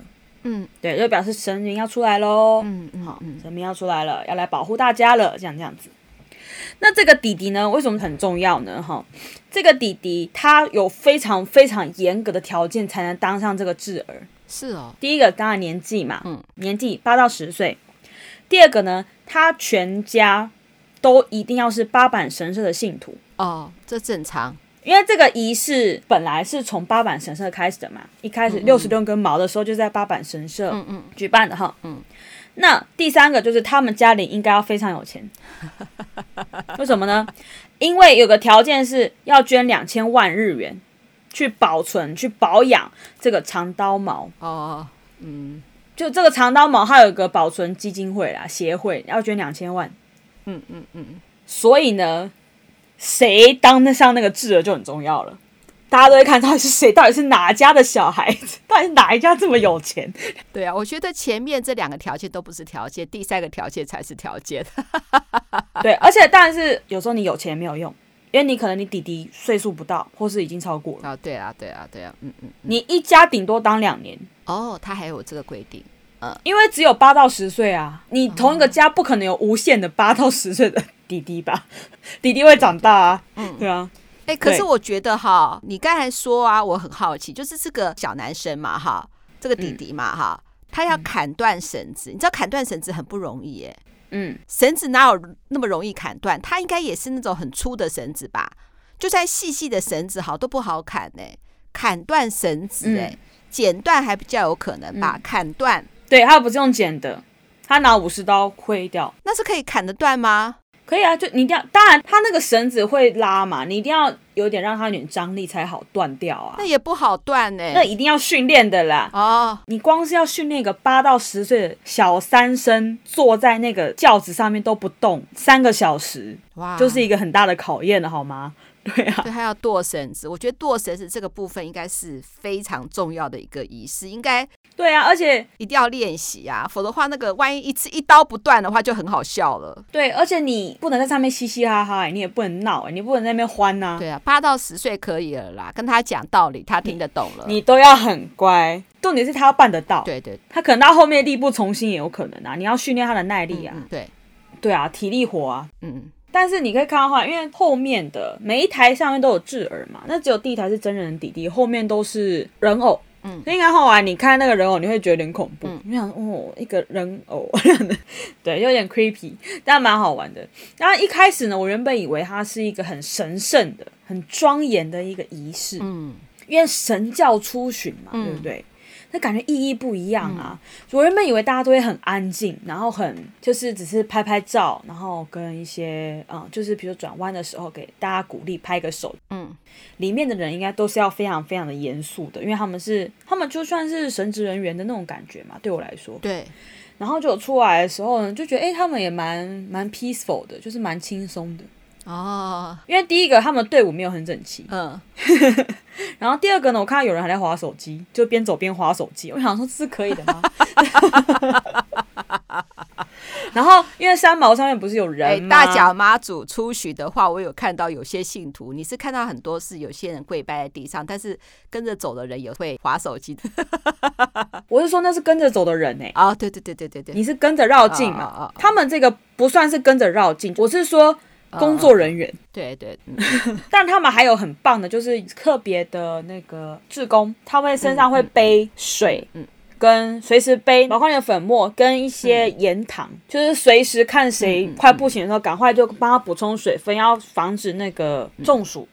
嗯，对，就表示神明要出来喽。嗯嗯，好，神明要出来了，要来保护大家了，这样这样子。那这个弟弟呢，为什么很重要呢？哈，这个弟弟他有非常非常严格的条件才能当上这个智儿。是哦，第一个当然年纪嘛，嗯，年纪八到十岁。第二个呢，他全家都一定要是八坂神社的信徒。哦，这正常。因为这个仪式本来是从八坂神社开始的嘛，一开始六十六根毛的时候就在八坂神社举办的哈。嗯，那第三个就是他们家里应该要非常有钱，为什么呢？因为有个条件是要捐两千万日元去保存、去保养这个长刀毛。哦，嗯，就这个长刀毛，它有一个保存基金会啦，协会要捐两千万。嗯嗯嗯，所以呢。谁当得上那个智儿就很重要了，大家都会看到底是谁，到底是哪家的小孩子，到底是哪一家这么有钱？对啊，我觉得前面这两个条件都不是条件，第三个条件才是条件。对，而且当然是有时候你有钱没有用，因为你可能你弟弟岁数不到，或是已经超过了。啊，对啊，对啊，对啊，嗯嗯，你一家顶多当两年。哦，他还有这个规定。嗯，因为只有八到十岁啊，你同一个家不可能有无限的八到十岁的。弟弟吧，弟弟会长大啊。嗯，对啊。哎、欸，可是我觉得哈，你刚才说啊，我很好奇，就是这个小男生嘛，哈，这个弟弟嘛，哈、嗯，他要砍断绳子，嗯、你知道砍断绳子很不容易耶。嗯，绳子哪有那么容易砍断？他应该也是那种很粗的绳子吧？就算细细的绳子，好都不好砍呢。砍断绳子，哎、嗯，剪断还比较有可能吧？嗯、砍断，对，他不是用剪的，他拿武士刀挥掉，那是可以砍得断吗？可以啊，就你一定要，当然它那个绳子会拉嘛，你一定要有点让它有点张力才好断掉啊。那也不好断呢、欸，那一定要训练的啦。哦，你光是要训练一个八到十岁的小三生坐在那个轿子上面都不动三个小时，哇，就是一个很大的考验了，好吗？对啊，对，还要剁绳子。我觉得剁绳子这个部分应该是非常重要的一个仪式，应该。对啊，而且一定要练习啊，否则的话，那个万一一次一刀不断的话，就很好笑了。对，而且你不能在上面嘻嘻哈哈，你也不能闹，你不能在那边欢呐。对啊，八到十岁可以了啦，跟他讲道理，他听得懂了。你，你都要很乖，重点是他要办得到。对对，他可能到后面力不从心也有可能啊，你要训练他的耐力啊。嗯嗯对，对啊，体力活啊。嗯，但是你可以看到话，因为后面的每一台上面都有智儿嘛，那只有第一台是真人的弟弟，后面都是人偶。嗯，应该后来你看那个人偶，你会觉得有点恐怖。嗯、你想哦，一个人偶，对，有点 creepy，但蛮好玩的。然后一开始呢，我原本以为它是一个很神圣的、很庄严的一个仪式，嗯，因为神教出巡嘛，嗯、对不对？那感觉意义不一样啊！嗯、我原本以为大家都会很安静，然后很就是只是拍拍照，然后跟一些嗯，就是比如说转弯的时候给大家鼓励，拍个手。嗯，里面的人应该都是要非常非常的严肃的，因为他们是他们就算是神职人员的那种感觉嘛，对我来说。对。然后就出来的时候呢，就觉得哎，他们也蛮蛮 peaceful 的，就是蛮轻松的。哦，因为第一个他们队伍没有很整齐，嗯，然后第二个呢，我看到有人还在划手机，就边走边划手机，我想说这是可以的吗？然后因为三毛上面不是有人？欸、大甲妈祖出巡的话，我有看到有些信徒，你是看到很多是有些人跪拜在地上，但是跟着走的人也会划手机的。我是说那是跟着走的人呢、欸？啊，对对对对对对，你是跟着绕境嘛？哦哦哦、他们这个不算是跟着绕境，我是说。工作人员，对对，但他们还有很棒的，就是特别的那个志工，他们身上会背水，嗯，跟随时背宝矿力的粉末跟一些盐糖，就是随时看谁快不行的时候，赶快就帮他补充水分，要防止那个中暑。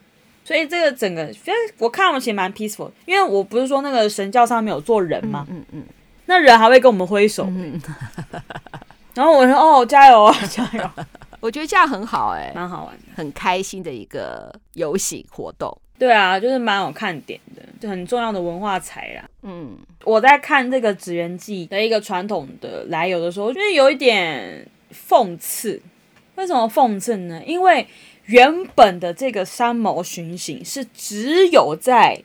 所以这个整个，其实我看我们其实蛮 peaceful，因为我不是说那个神教上面有做人吗？嗯嗯，那人还会跟我们挥手，然后我说哦，加油啊，加油。我觉得这样很好哎、欸，蛮好玩的，很开心的一个游戏活动。对啊，就是蛮有看点的，就很重要的文化财啦。嗯，我在看这个祇园祭的一个传统的来由的时候，我觉得有一点讽刺。为什么讽刺呢？因为原本的这个三毛巡行是只有在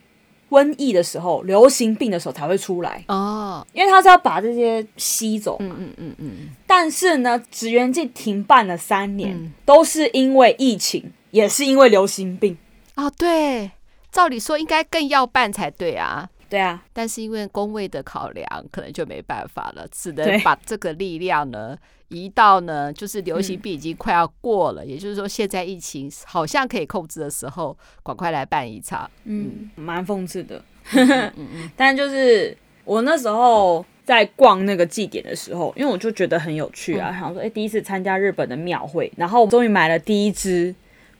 瘟疫的时候、流行病的时候才会出来。哦，因为他是要把这些吸走嘛。嗯嗯嗯嗯。但是呢，祇园祭停办了三年，嗯、都是因为疫情，也是因为流行病。哦，对，照理说应该更要办才对啊。对啊，但是因为工位的考量，可能就没办法了，只能把这个力量呢移到呢，就是流行病已经快要过了，嗯、也就是说现在疫情好像可以控制的时候，赶快来办一场。嗯，蛮讽刺的。嗯嗯、但就是我那时候在逛那个祭典的时候，因为我就觉得很有趣啊，嗯、想说哎，第一次参加日本的庙会，然后终于买了第一支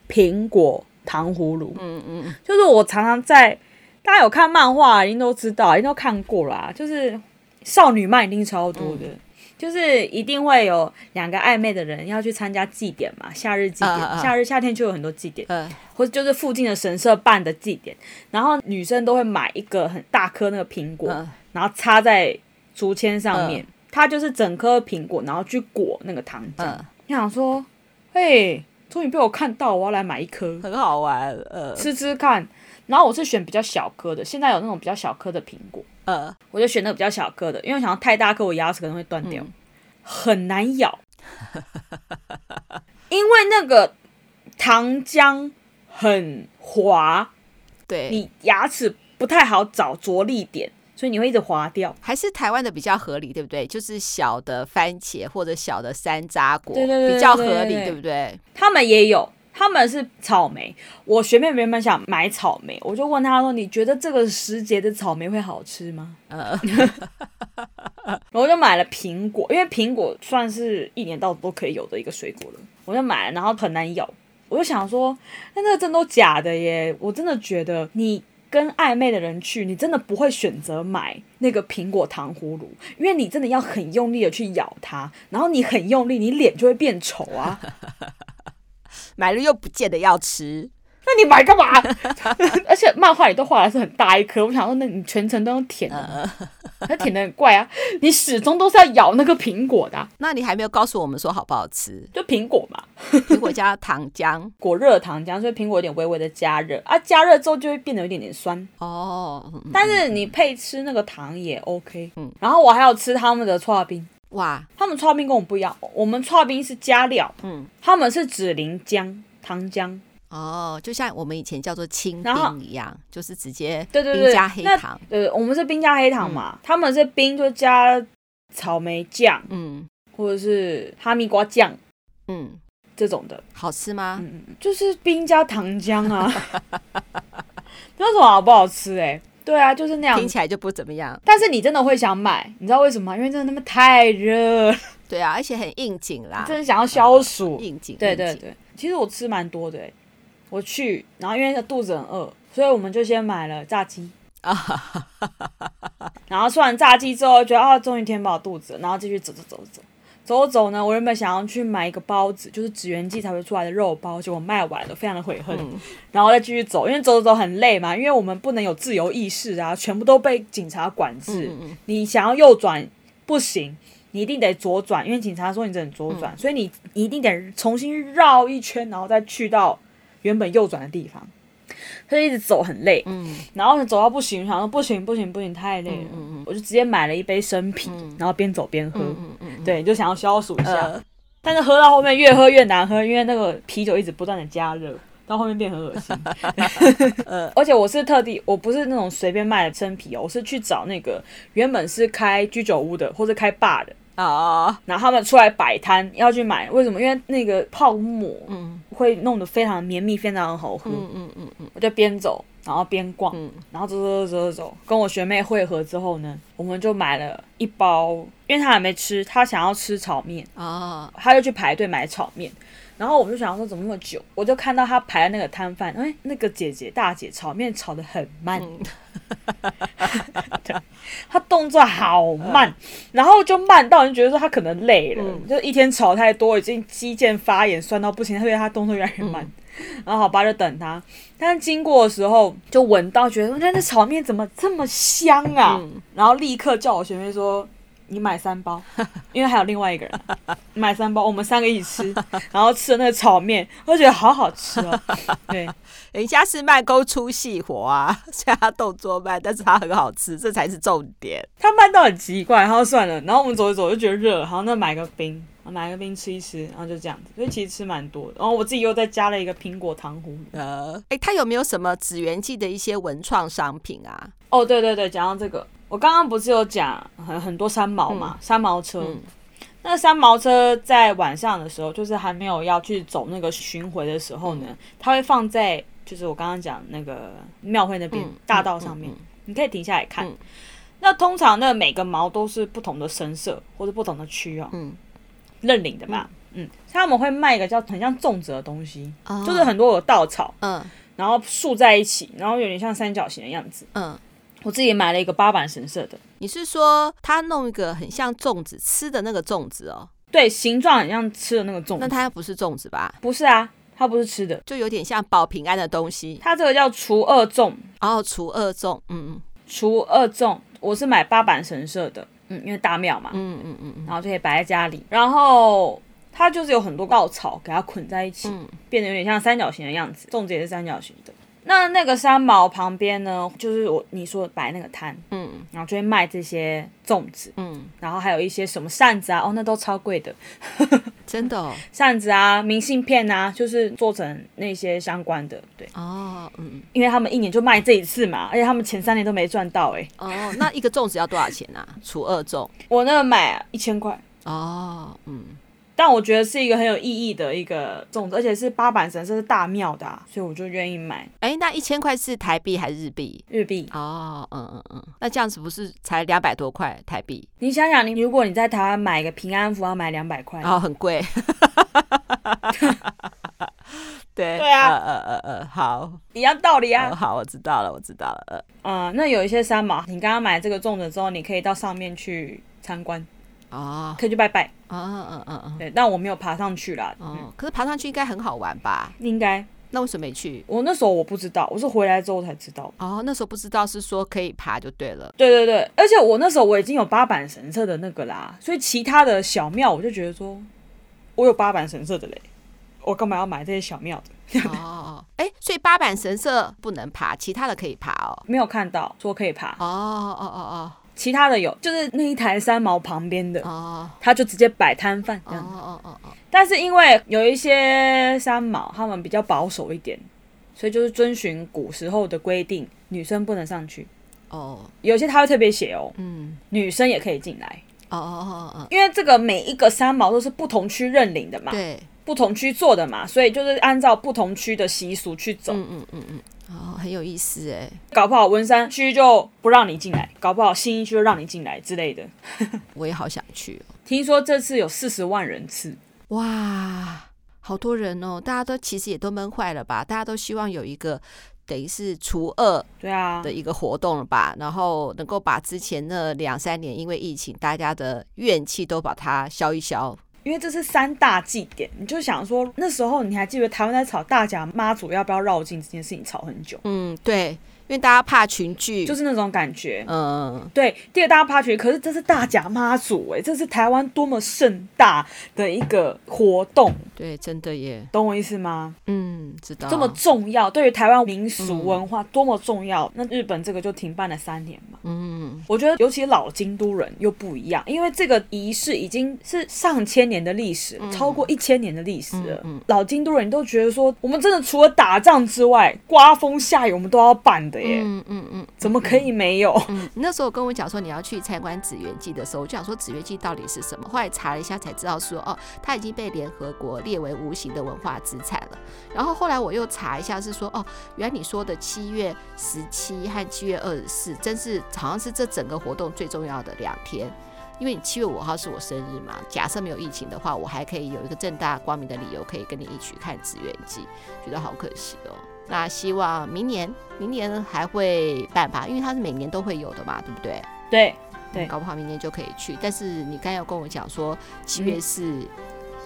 苹果糖葫芦。嗯嗯，就是我常常在大家有看漫画，一定都知道，一定都看过啦。就是少女漫一定超多的。嗯就是一定会有两个暧昧的人要去参加祭典嘛，夏日祭典，呃、夏日夏天就有很多祭典，呃、或者就是附近的神社办的祭典，然后女生都会买一个很大颗那个苹果，呃、然后插在竹签上面，呃、它就是整颗苹果，然后去裹那个糖浆。呃、你想说，嘿，终于被我看到，我要来买一颗，很好玩，呃，吃吃看。然后我是选比较小颗的，现在有那种比较小颗的苹果。呃，我就选那个比较小颗的，因为我想要太大颗，我牙齿可能会断掉，嗯、很难咬。因为那个糖浆很滑，对，你牙齿不太好找着力点，所以你会一直滑掉。还是台湾的比较合理，对不对？就是小的番茄或者小的山楂果，对对对，比较合理，对不对？他们也有。他们是草莓，我学妹原本想买草莓，我就问她说：“你觉得这个时节的草莓会好吃吗？”呃，然 后我就买了苹果，因为苹果算是一年到头都可以有的一个水果了，我就买了，然后很难咬，我就想说，那那个真的都假的耶！我真的觉得你跟暧昧的人去，你真的不会选择买那个苹果糖葫芦，因为你真的要很用力的去咬它，然后你很用力，你脸就会变丑啊。买了又不见得要吃，那你买干嘛？而且漫画里都画的是很大一颗，我想说，那你全程都用舔的，它舔的很怪啊！你始终都是要咬那个苹果的啊。那你还没有告诉我们说好不好吃？就苹果嘛，苹果加糖浆，果热糖浆，所以苹果有点微微的加热啊，加热之后就会变得有一点点酸哦。但是你配吃那个糖也 OK。嗯，然后我还有吃他们的搓冰。哇，他们刨冰跟我们不一样，我们刨冰是加料，嗯，他们是指淋浆糖浆，哦，就像我们以前叫做清冰一样，就是直接对对对冰加黑糖，对，我们是冰加黑糖嘛，他们是冰就加草莓酱，嗯，或者是哈密瓜酱，嗯，这种的。好吃吗？嗯，就是冰加糖浆啊，那什么好不好吃哎？对啊，就是那样，听起来就不怎么样。但是你真的会想买，你知道为什么吗？因为真的那么太热。对啊，而且很应景啦，真的想要消暑。应景。对对对，其实我吃蛮多的。我去，然后因为肚子很饿，所以我们就先买了炸鸡啊。然后吃完炸鸡之后，觉得啊，终于填饱肚子，然后继续走走走走。走走呢，我原本想要去买一个包子，就是指原剂才会出来的肉包，结果卖完了，非常的悔恨。嗯、然后再继续走，因为走走走很累嘛，因为我们不能有自由意识啊，全部都被警察管制。你想要右转不行，你一定得左转，因为警察说你只能左转，嗯、所以你你一定得重新绕一圈，然后再去到原本右转的地方。他就一直走很累，嗯，然后走到不行，想说不行不行不行，太累了，嗯嗯，我就直接买了一杯生啤，嗯、然后边走边喝，嗯嗯嗯、对，就想要消暑一下，呃、但是喝到后面越喝越难喝，因为那个啤酒一直不断的加热，到后面变很恶心，呃，而且我是特地，我不是那种随便卖的生啤哦，我是去找那个原本是开居酒屋的或者开 bar 的。啊，oh. 然后他们出来摆摊要去买，为什么？因为那个泡沫，嗯，会弄得非常绵密，非常好喝。嗯嗯嗯嗯，我就边走，然后边逛，嗯、然后走走走走走，跟我学妹会合之后呢，我们就买了一包，因为她还没吃，她想要吃炒面啊，oh. 她就去排队买炒面。然后我就想说怎么那么久，我就看到他排的那个摊贩，哎，那个姐姐大姐炒面炒的很慢，对，他动作好慢，然后就慢到你觉得说他可能累了，就一天炒太多，已经肌腱发炎，酸到不行，所以他动作越来越慢。然后好吧，就等他，但是经过的时候就闻到，觉得那那炒面怎么这么香啊？然后立刻叫我学妹说。你买三包，因为还有另外一个人买三包，我们三个一起吃，然后吃的那个炒面，我觉得好好吃哦。对，人家是慢工出细活啊，虽然他动作慢，但是他很好吃，这才是重点。他慢到很奇怪，然后算了，然后我们走一走就觉得热，然后，那买个冰，买个冰吃一吃，然后就这样子，所以其实吃蛮多的。然后我自己又再加了一个苹果糖葫芦。呃，哎，他有没有什么指原剂的一些文创商品啊？哦，对对对，讲到这个。我刚刚不是有讲很很多三毛嘛，嗯、三毛车，嗯、那三毛车在晚上的时候，就是还没有要去走那个巡回的时候呢，嗯、它会放在就是我刚刚讲那个庙会那边、嗯、大道上面，你可以停下来看。嗯、那通常那每个毛都是不同的神色或者不同的区哦，嗯、认领的嘛。嗯。嗯，他们会卖一个叫很像粽子的东西，哦。就是很多有稻草，嗯。然后竖在一起，然后有点像三角形的样子。嗯，我自己也买了一个八坂神社的，你是说他弄一个很像粽子吃的那个粽子哦？对，形状很像吃的那个粽子。那它不是粽子吧？不是啊，它不是吃的，就有点像保平安的东西。它这个叫除二粽。然后除二粽，嗯嗯除二粽，我是买八坂神社的，嗯，因为大庙嘛，嗯嗯嗯嗯然后就可以摆在家里。然后它就是有很多稻草给它捆在一起，嗯变得有点像三角形的样子。粽子也是三角形的。那那个三毛旁边呢，就是我你说摆那个摊，嗯。然后就会卖这些粽子，嗯，然后还有一些什么扇子啊，哦，那都超贵的。真的哦，扇子啊，明信片啊，就是做成那些相关的，对，哦嗯因为他们一年就卖这一次嘛，而且他们前三年都没赚到、欸，哎，哦，那一个粽子要多少钱啊？除二粽。我那个买啊一千块。哦，嗯，但我觉得是一个很有意义的一个粽子，而且是八坂神社是大庙的、啊，所以我就愿意买哎，那一千块是台币还是日币？日币。哦，嗯嗯嗯，那这样子不是才两百多块台币？你想想，你如果你在台湾买一个平安符，要买两百块，然后很贵。对对啊呃呃呃呃，好，一样道理啊哦。好，我知道了，我知道了，呃，嗯、那有一些三毛，你刚刚买这个粽子之后，你可以到上面去参观，哦，可以去拜拜。嗯嗯嗯嗯，对，但我没有爬上去啦。嗯，哦，可是爬上去应该很好玩吧？应该那为什么没去？我那时候我不知道，我是回来之后才知道。哦，那时候不知道是说可以爬就对了。对对对，而且我那时候我已经有八坂神社的那个啦，所以其他的小庙我就觉得说，我有八坂神社的嘞，我干嘛要买这些小庙的？哦，哎，所以八坂神社不能爬，其他的可以爬哦。没有看到说可以爬，哦哦哦哦其他的有，就是那一台三毛旁边的他就直接摆摊贩这哦样。哦哦哦，但是因为有一些三毛他们比较保守一点，所以就是遵循古时候的规定，女生不能上去。哦，有些他会特别写哦，嗯，女生也可以进来，哦哦哦哦，因为这个每一个三毛都是不同区认领的嘛，对，不同区做的嘛，所以就是按照不同区的习俗去走。嗯嗯嗯嗯，哦，很有意思哎。搞不好文山区就不让你进来，搞不好新一区就让你进来之类的。我也好想去哦。听说这次有四十万人次，哇，好多人哦！大家都其实也都闷坏了吧？大家都希望有一个等于是除二对啊的，一个活动了吧？然后能够把之前那两三年因为疫情大家的怨气都把它消一消。因为这是三大祭典，你就想说那时候你还记得台湾在吵大家妈祖要不要绕境这件事情吵很久，嗯，对，因为大家怕群聚，就是是那种感觉。嗯，对，第二大家怕群，可是这是大甲妈祖哎，这是台湾多么盛大的一个活动，对，真的耶，懂我意思吗？嗯，知道这么重要，对于台湾民俗文化多么重要。那日本这个就停办了三年嘛。嗯，我觉得，尤其老京都人又不一样，因为这个仪式已经是上千年的历史，超过一千年的历史了。老京都人都觉得说，我们真的除了打仗之外，刮风下雨我们都要办的耶，嗯嗯嗯，怎么可以没有？嗯，你那时候跟我讲说你要去参观紫园记的时候，我就想说紫园记到底是什么？后来查了一下才知道说，哦，它已经被联合国列为无形的文化资产了。然后后来我又查一下，是说，哦，原来你说的七月十七和七月二十四，真是好像是这整个活动最重要的两天。因为你七月五号是我生日嘛，假设没有疫情的话，我还可以有一个正大光明的理由可以跟你一起看紫园记，觉得好可惜哦。那希望明年，明年还会办吧，因为它是每年都会有的嘛，对不对？对对搞不好明年就可以去。但是你刚才有跟我讲说，七月是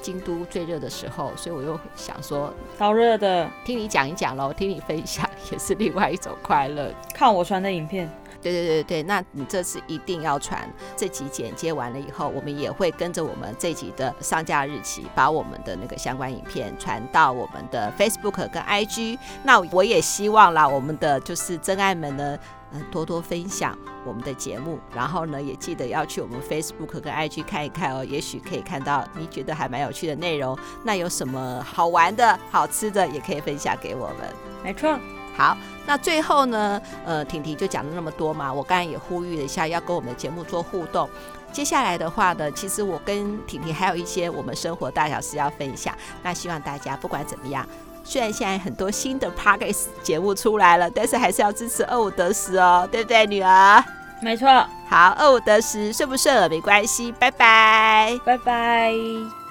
京都最热的时候，所以我又想说，超热的，听你讲一讲喽，听你分享 也是另外一种快乐。看我传的影片。对对对对，那你这次一定要传。这集剪接完了以后，我们也会跟着我们这集的上架日期，把我们的那个相关影片传到我们的 Facebook 跟 IG。那我也希望啦，我们的就是真爱们呢，嗯，多多分享我们的节目，然后呢，也记得要去我们 Facebook 跟 IG 看一看哦，也许可以看到你觉得还蛮有趣的内容。那有什么好玩的、好吃的，也可以分享给我们。没错。好，那最后呢，呃，婷婷就讲了那么多嘛，我刚才也呼吁了一下，要跟我们的节目做互动。接下来的话呢，其实我跟婷婷还有一些我们生活大小事要分享。那希望大家不管怎么样，虽然现在很多新的 Podcast 节目出来了，但是还是要支持二五得十哦，对不对，女儿？没错。好，二五得十，顺不顺耳没关系，拜拜，拜拜。